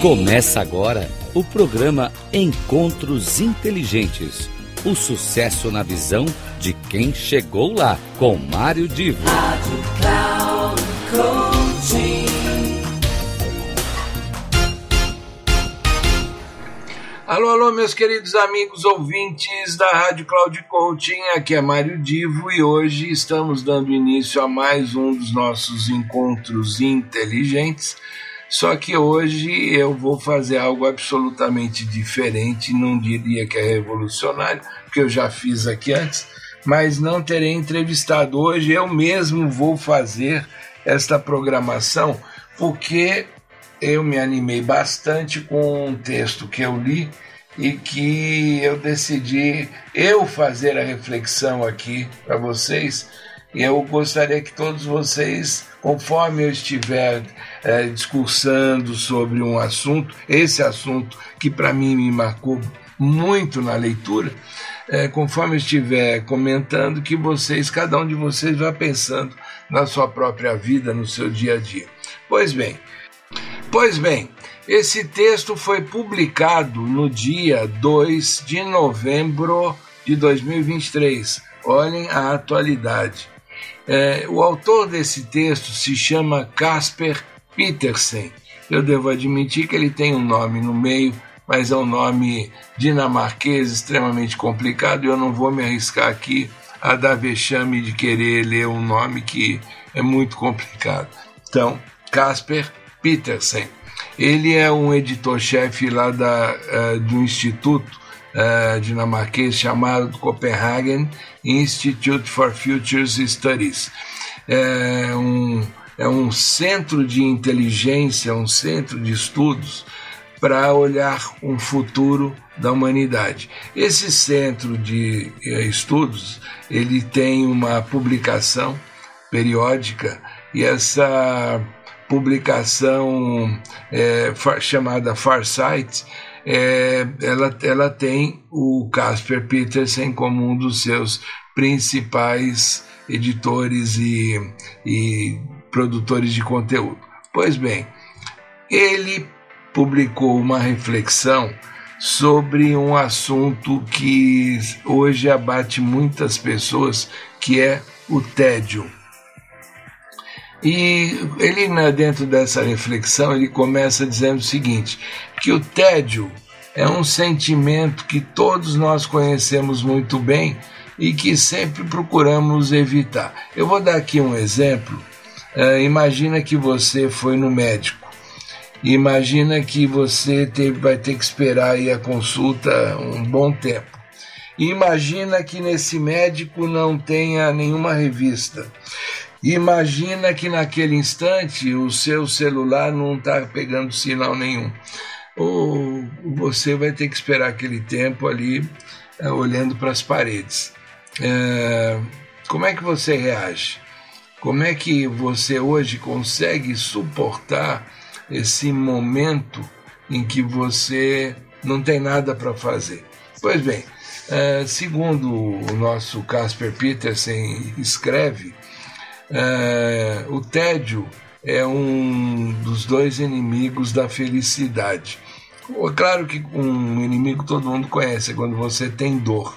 Começa agora o programa Encontros Inteligentes. O sucesso na visão de quem chegou lá, com Mário Divo. Rádio Cloud. Alô, alô, meus queridos amigos ouvintes da Rádio Cloud Coaching, aqui é Mário Divo e hoje estamos dando início a mais um dos nossos encontros inteligentes. Só que hoje eu vou fazer algo absolutamente diferente, não diria que é revolucionário, porque eu já fiz aqui antes, mas não terei entrevistado hoje, eu mesmo vou fazer esta programação, porque eu me animei bastante com um texto que eu li e que eu decidi eu fazer a reflexão aqui para vocês. E eu gostaria que todos vocês, conforme eu estiver é, discursando sobre um assunto, esse assunto que para mim me marcou muito na leitura, é, conforme eu estiver comentando, que vocês, cada um de vocês, vá pensando na sua própria vida, no seu dia a dia. Pois bem, Pois bem, esse texto foi publicado no dia 2 de novembro de 2023. Olhem a atualidade. É, o autor desse texto se chama Casper Petersen. Eu devo admitir que ele tem um nome no meio, mas é um nome dinamarquês extremamente complicado e eu não vou me arriscar aqui a dar vexame de querer ler um nome que é muito complicado. Então, Casper Petersen. Ele é um editor-chefe lá da, uh, do instituto uh, dinamarquês chamado Copenhagen Institute for Futures Studies. É um, é um centro de inteligência, um centro de estudos para olhar um futuro da humanidade. Esse centro de uh, estudos ele tem uma publicação periódica e essa publicação é, chamada Farsight, é, ela, ela tem o Casper Petersen como um dos seus principais editores e, e produtores de conteúdo. Pois bem, ele publicou uma reflexão sobre um assunto que hoje abate muitas pessoas, que é o tédio. E ele, dentro dessa reflexão, ele começa dizendo o seguinte: que o tédio é um sentimento que todos nós conhecemos muito bem e que sempre procuramos evitar. Eu vou dar aqui um exemplo. Uh, imagina que você foi no médico. Imagina que você teve, vai ter que esperar a consulta um bom tempo. Imagina que nesse médico não tenha nenhuma revista. Imagina que naquele instante o seu celular não está pegando sinal nenhum. Ou você vai ter que esperar aquele tempo ali é, olhando para as paredes. É, como é que você reage? Como é que você hoje consegue suportar esse momento em que você não tem nada para fazer? Pois bem, é, segundo o nosso Casper Petersen escreve, é, o tédio é um dos dois inimigos da felicidade. Claro que um inimigo todo mundo conhece, é quando você tem dor.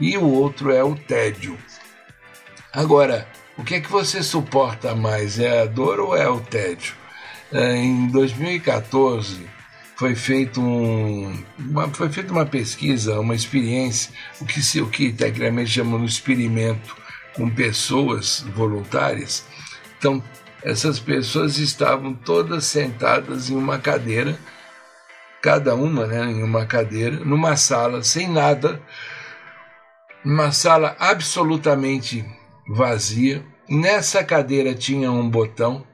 E o outro é o tédio. Agora, o que é que você suporta mais? É a dor ou é o tédio? É, em 2014 foi feito um, foi feita uma pesquisa, uma experiência, o que se o que tecnicamente chamam de experimento com pessoas voluntárias. Então, essas pessoas estavam todas sentadas em uma cadeira, cada uma né, em uma cadeira, numa sala sem nada, uma sala absolutamente vazia. Nessa cadeira tinha um botão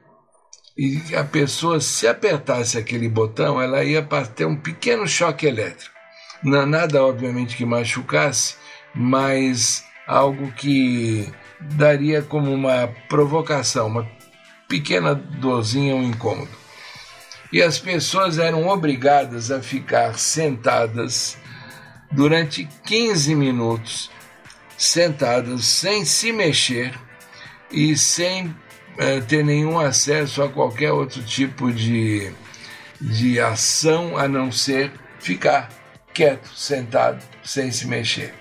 e a pessoa, se apertasse aquele botão, ela ia ter um pequeno choque elétrico. Não, nada, obviamente, que machucasse, mas algo que daria como uma provocação, uma pequena dorzinha, um incômodo. E as pessoas eram obrigadas a ficar sentadas durante 15 minutos, sentadas sem se mexer e sem eh, ter nenhum acesso a qualquer outro tipo de, de ação a não ser ficar quieto, sentado, sem se mexer.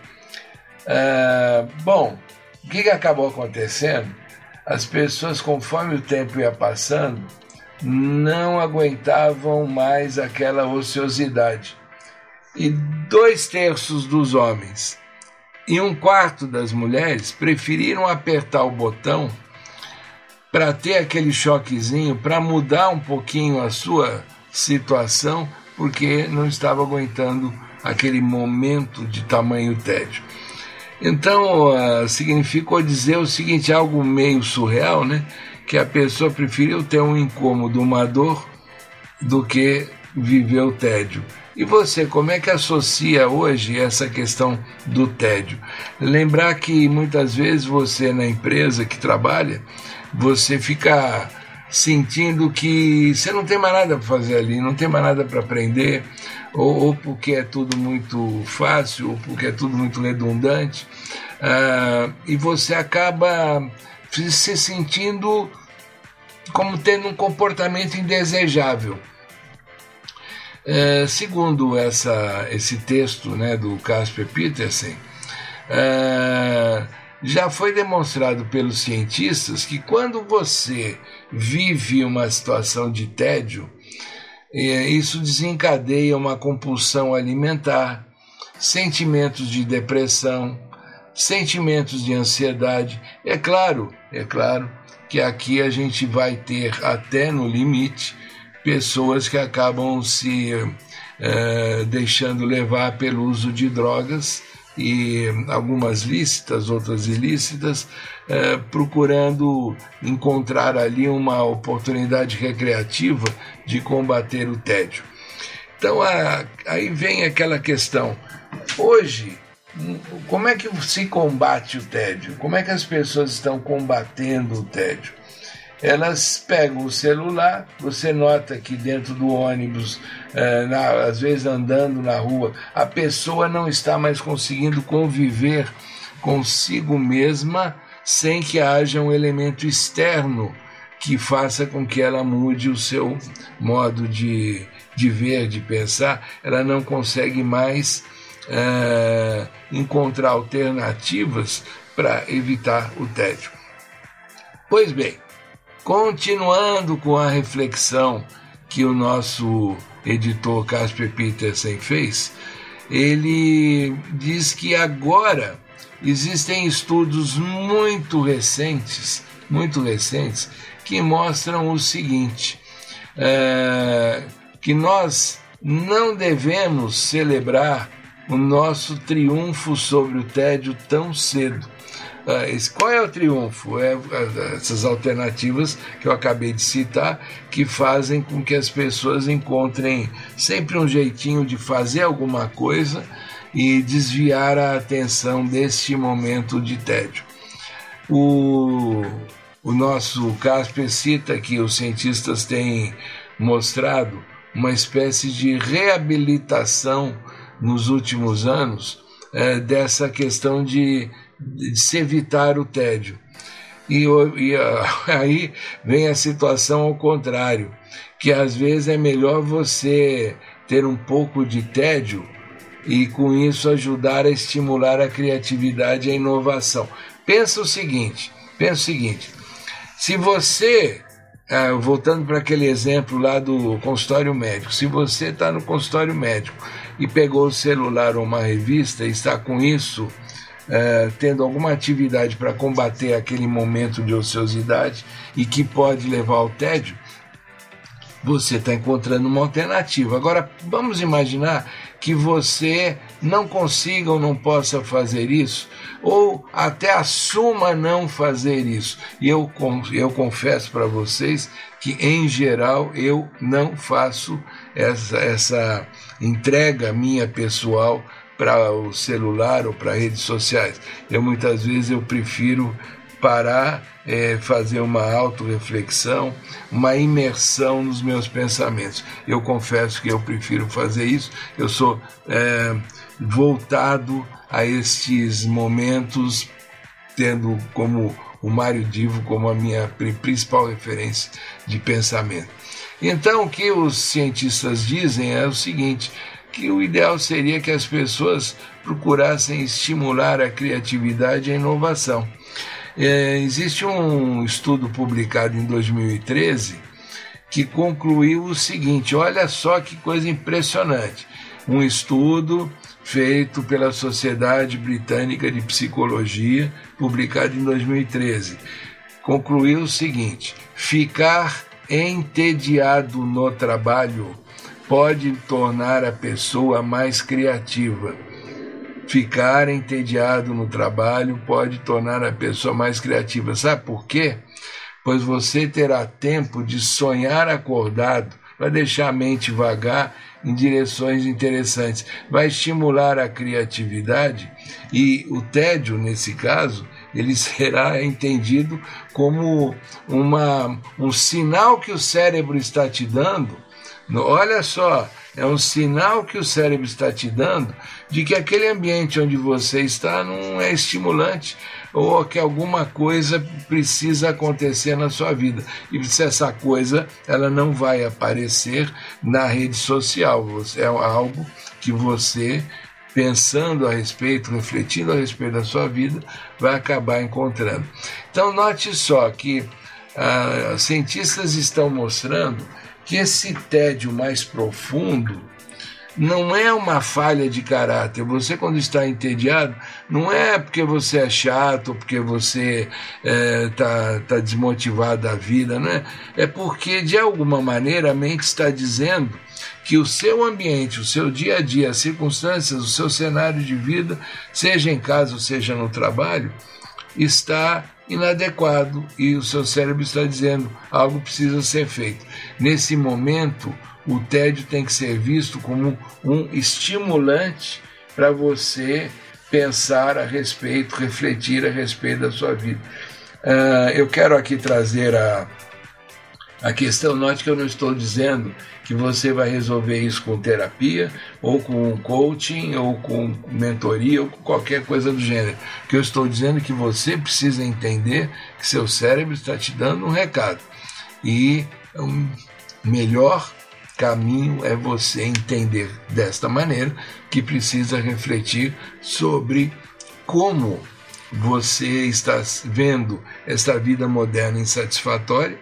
Uh, bom, o que, que acabou acontecendo? As pessoas, conforme o tempo ia passando, não aguentavam mais aquela ociosidade. E dois terços dos homens e um quarto das mulheres preferiram apertar o botão para ter aquele choquezinho, para mudar um pouquinho a sua situação, porque não estava aguentando aquele momento de tamanho tédio. Então, uh, significou dizer o seguinte, algo meio surreal, né? Que a pessoa preferiu ter um incômodo, uma dor, do que viver o tédio. E você, como é que associa hoje essa questão do tédio? Lembrar que muitas vezes você na empresa que trabalha, você fica sentindo que você não tem mais nada para fazer ali, não tem mais nada para aprender, ou, ou, porque é tudo muito fácil, ou porque é tudo muito redundante, uh, e você acaba se sentindo como tendo um comportamento indesejável. É, segundo essa, esse texto né, do Casper Petersen, é, já foi demonstrado pelos cientistas que quando você vive uma situação de tédio, é, isso desencadeia uma compulsão alimentar, sentimentos de depressão, sentimentos de ansiedade. É claro, é claro que aqui a gente vai ter até no limite pessoas que acabam se uh, deixando levar pelo uso de drogas e algumas lícitas, outras ilícitas, uh, procurando encontrar ali uma oportunidade recreativa de combater o tédio. Então a, aí vem aquela questão. Hoje, como é que se combate o tédio? Como é que as pessoas estão combatendo o tédio? Elas pegam o celular, você nota que dentro do ônibus, é, na, às vezes andando na rua, a pessoa não está mais conseguindo conviver consigo mesma sem que haja um elemento externo que faça com que ela mude o seu modo de, de ver, de pensar. Ela não consegue mais é, encontrar alternativas para evitar o tédio. Pois bem, Continuando com a reflexão que o nosso editor Casper Petersen fez, ele diz que agora existem estudos muito recentes, muito recentes, que mostram o seguinte: é, que nós não devemos celebrar o nosso triunfo sobre o tédio tão cedo qual é o triunfo? É essas alternativas que eu acabei de citar, que fazem com que as pessoas encontrem sempre um jeitinho de fazer alguma coisa e desviar a atenção deste momento de tédio. O, o nosso Casper cita que os cientistas têm mostrado uma espécie de reabilitação nos últimos anos é, dessa questão de de se evitar o tédio. E, e aí vem a situação ao contrário, que às vezes é melhor você ter um pouco de tédio e com isso ajudar a estimular a criatividade e a inovação. Pensa o seguinte, pensa o seguinte, se você, ah, voltando para aquele exemplo lá do consultório médico, se você está no consultório médico e pegou o celular ou uma revista e está com isso é, tendo alguma atividade para combater aquele momento de ociosidade e que pode levar ao tédio, você está encontrando uma alternativa. Agora, vamos imaginar que você não consiga ou não possa fazer isso, ou até assuma não fazer isso. E eu, eu confesso para vocês que, em geral, eu não faço essa, essa entrega minha pessoal para o celular ou para redes sociais. Eu muitas vezes eu prefiro parar, é, fazer uma autorreflexão, uma imersão nos meus pensamentos. Eu confesso que eu prefiro fazer isso. Eu sou é, voltado a estes momentos, tendo como o Mário Divo como a minha principal referência de pensamento. Então, o que os cientistas dizem é o seguinte: que o ideal seria que as pessoas procurassem estimular a criatividade e a inovação. É, existe um estudo publicado em 2013 que concluiu o seguinte: olha só que coisa impressionante. Um estudo feito pela Sociedade Britânica de Psicologia, publicado em 2013, concluiu o seguinte: ficar entediado no trabalho pode tornar a pessoa mais criativa. Ficar entediado no trabalho pode tornar a pessoa mais criativa. Sabe por quê? Pois você terá tempo de sonhar acordado, vai deixar a mente vagar em direções interessantes, vai estimular a criatividade e o tédio, nesse caso, ele será entendido como uma, um sinal que o cérebro está te dando Olha só, é um sinal que o cérebro está te dando de que aquele ambiente onde você está não é estimulante ou que alguma coisa precisa acontecer na sua vida. E se essa coisa ela não vai aparecer na rede social, é algo que você pensando a respeito, refletindo a respeito da sua vida, vai acabar encontrando. Então note só que ah, cientistas estão mostrando que esse tédio mais profundo não é uma falha de caráter. Você, quando está entediado, não é porque você é chato, porque você está é, tá, tá desmotivado da vida, não é? É porque, de alguma maneira, a mente está dizendo que o seu ambiente, o seu dia a dia, as circunstâncias, o seu cenário de vida, seja em casa ou seja no trabalho, está inadequado e o seu cérebro está dizendo algo precisa ser feito. Nesse momento, o tédio tem que ser visto como um estimulante para você pensar a respeito, refletir a respeito da sua vida. Uh, eu quero aqui trazer a, a questão, note que eu não estou dizendo que você vai resolver isso com terapia, ou com coaching, ou com mentoria, ou com qualquer coisa do gênero. O que eu estou dizendo é que você precisa entender que seu cérebro está te dando um recado. E o melhor caminho é você entender desta maneira que precisa refletir sobre como você está vendo esta vida moderna insatisfatória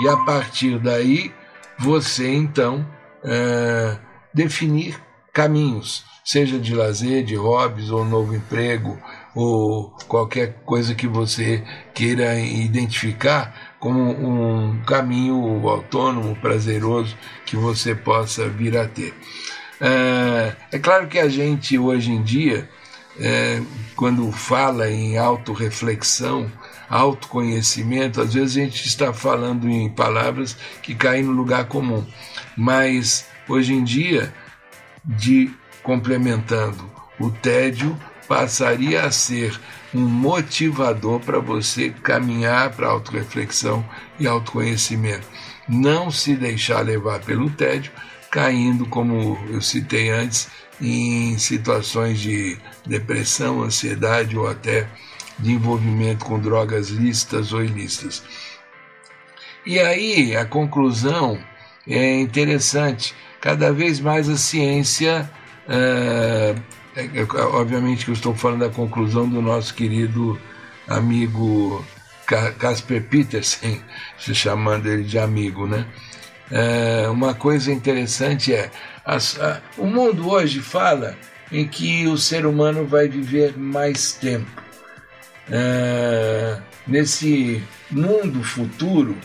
e a partir daí você então é, definir caminhos, seja de lazer, de hobbies ou novo emprego ou qualquer coisa que você queira identificar como um caminho autônomo, prazeroso que você possa vir a ter. É, é claro que a gente hoje em dia, é, quando fala em autorreflexão, autoconhecimento, às vezes a gente está falando em palavras que caem no lugar comum, mas hoje em dia, de complementando o tédio, passaria a ser um motivador para você caminhar para a autorreflexão e autoconhecimento. Não se deixar levar pelo tédio, caindo, como eu citei antes, em situações de depressão, ansiedade ou até de envolvimento com drogas lícitas ou ilícitas. E aí a conclusão é interessante. Cada vez mais a ciência, é, é, obviamente que eu estou falando da conclusão do nosso querido amigo Casper Petersen, se chamando ele de amigo, né? É, uma coisa interessante é a, a, o mundo hoje fala em que o ser humano vai viver mais tempo é, nesse mundo futuro,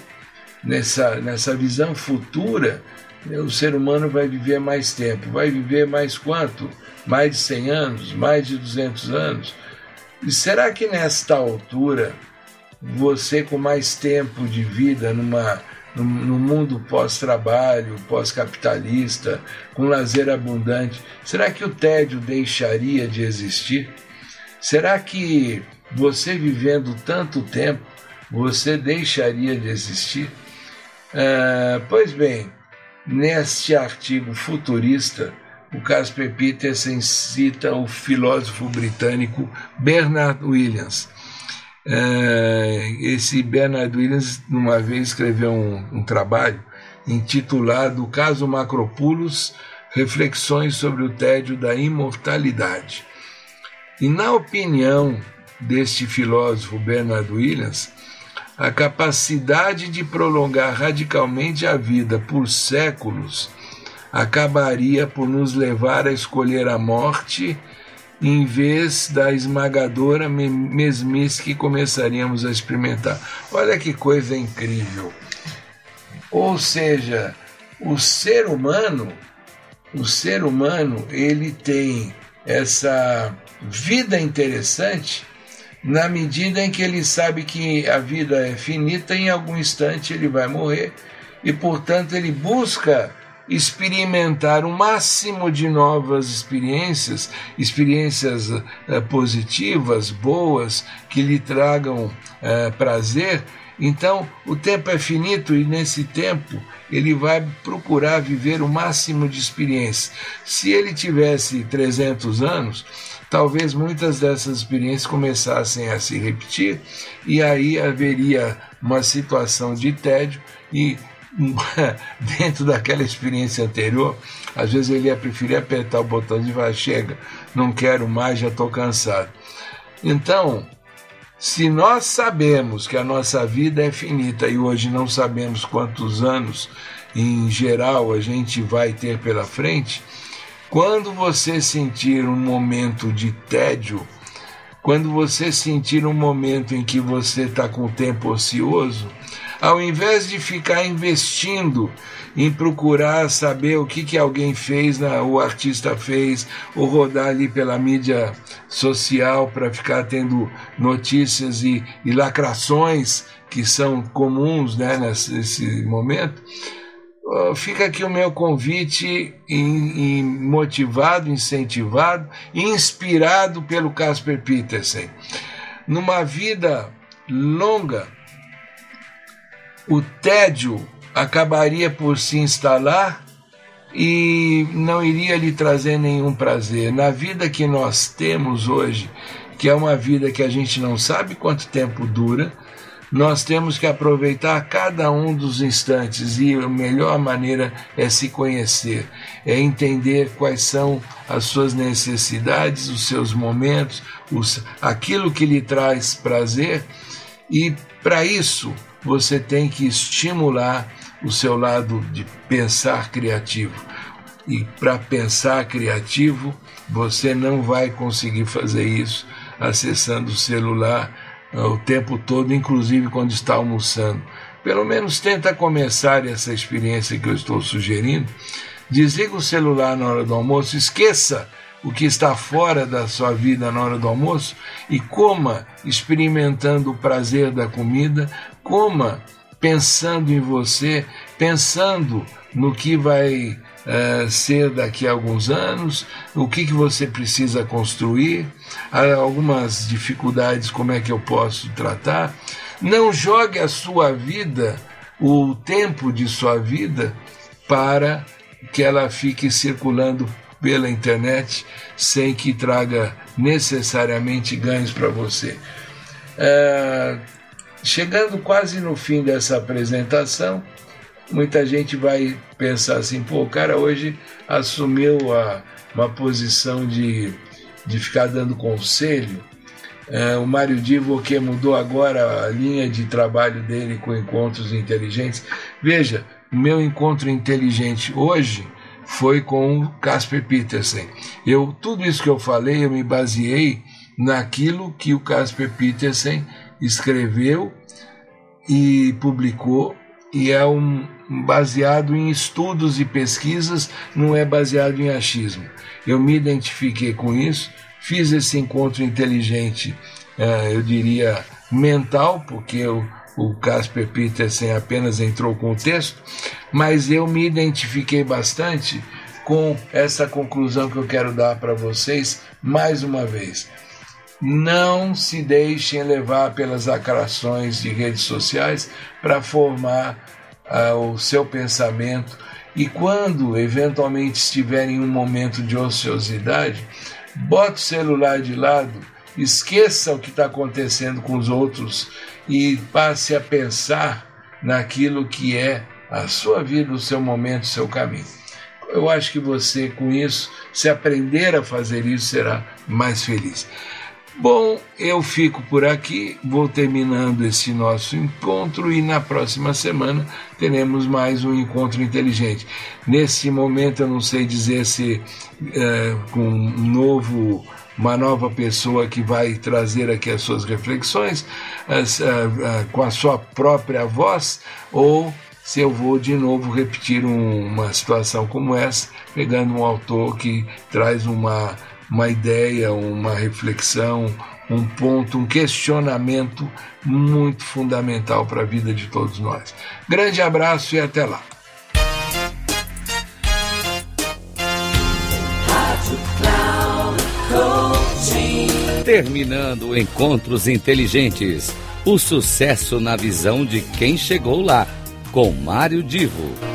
nessa, nessa visão futura, o ser humano vai viver mais tempo. Vai viver mais quanto? Mais de 100 anos? Mais de 200 anos? E será que nesta altura, você com mais tempo de vida numa, no mundo pós-trabalho, pós-capitalista, com lazer abundante, será que o tédio deixaria de existir? Será que você vivendo tanto tempo, você deixaria de existir? Ah, pois bem, neste artigo futurista, o Casper Peterson cita o filósofo britânico Bernard Williams. Ah, esse Bernard Williams, uma vez, escreveu um, um trabalho intitulado Caso Macropulos Reflexões sobre o tédio da imortalidade. E na opinião deste filósofo Bernard Williams, a capacidade de prolongar radicalmente a vida por séculos acabaria por nos levar a escolher a morte em vez da esmagadora mesmice que começaríamos a experimentar. Olha que coisa incrível. Ou seja, o ser humano, o ser humano, ele tem essa vida interessante na medida em que ele sabe que a vida é finita, em algum instante ele vai morrer e, portanto, ele busca experimentar o máximo de novas experiências, experiências uh, positivas, boas, que lhe tragam uh, prazer. Então, o tempo é finito e nesse tempo ele vai procurar viver o máximo de experiências. Se ele tivesse 300 anos, talvez muitas dessas experiências começassem a se repetir e aí haveria uma situação de tédio e dentro daquela experiência anterior, às vezes ele ia preferir apertar o botão e falar: chega, não quero mais, já estou cansado. Então, se nós sabemos que a nossa vida é finita e hoje não sabemos quantos anos em geral a gente vai ter pela frente, quando você sentir um momento de tédio, quando você sentir um momento em que você está com o tempo ocioso, ao invés de ficar investindo em procurar saber o que, que alguém fez, o artista fez, ou rodar ali pela mídia social para ficar tendo notícias e, e lacrações que são comuns né, nesse momento, fica aqui o meu convite motivado, incentivado, inspirado pelo Casper Petersen. Numa vida longa, o tédio acabaria por se instalar e não iria lhe trazer nenhum prazer. Na vida que nós temos hoje, que é uma vida que a gente não sabe quanto tempo dura, nós temos que aproveitar cada um dos instantes e a melhor maneira é se conhecer, é entender quais são as suas necessidades, os seus momentos, os, aquilo que lhe traz prazer e para isso você tem que estimular o seu lado de pensar criativo. E para pensar criativo, você não vai conseguir fazer isso acessando o celular o tempo todo, inclusive quando está almoçando. Pelo menos tenta começar essa experiência que eu estou sugerindo. Desliga o celular na hora do almoço, esqueça o que está fora da sua vida na hora do almoço e coma experimentando o prazer da comida, coma pensando em você, pensando no que vai uh, ser daqui a alguns anos, o que, que você precisa construir, algumas dificuldades, como é que eu posso tratar. Não jogue a sua vida, o tempo de sua vida, para que ela fique circulando pela internet sem que traga necessariamente ganhos para você. É, chegando quase no fim dessa apresentação, muita gente vai pensar assim: pô, o cara hoje assumiu a, uma posição de, de ficar dando conselho. É, o Mário Divo que mudou agora a linha de trabalho dele com encontros inteligentes. Veja, meu encontro inteligente hoje foi com o Casper Petersen. Eu, tudo isso que eu falei, eu me baseei naquilo que o Casper Petersen escreveu e publicou, e é um, baseado em estudos e pesquisas, não é baseado em achismo. Eu me identifiquei com isso, fiz esse encontro inteligente, eu diria mental, porque o Casper Petersen apenas entrou com o texto, mas eu me identifiquei bastante com essa conclusão que eu quero dar para vocês mais uma vez. Não se deixem levar pelas atrações de redes sociais para formar o seu pensamento e quando eventualmente estiverem em um momento de ociosidade, bota o celular de lado, esqueça o que está acontecendo com os outros e passe a pensar naquilo que é a sua vida, o seu momento, o seu caminho. Eu acho que você, com isso, se aprender a fazer isso, será mais feliz. Bom, eu fico por aqui, vou terminando esse nosso encontro e na próxima semana teremos mais um encontro inteligente. Nesse momento eu não sei dizer se é, com um novo uma nova pessoa que vai trazer aqui as suas reflexões as, uh, uh, com a sua própria voz ou se eu vou de novo repetir um, uma situação como essa, pegando um autor que traz uma, uma ideia, uma reflexão, um ponto, um questionamento muito fundamental para a vida de todos nós. Grande abraço e até lá. Terminando Encontros Inteligentes. O sucesso na visão de quem chegou lá, com Mário Divo.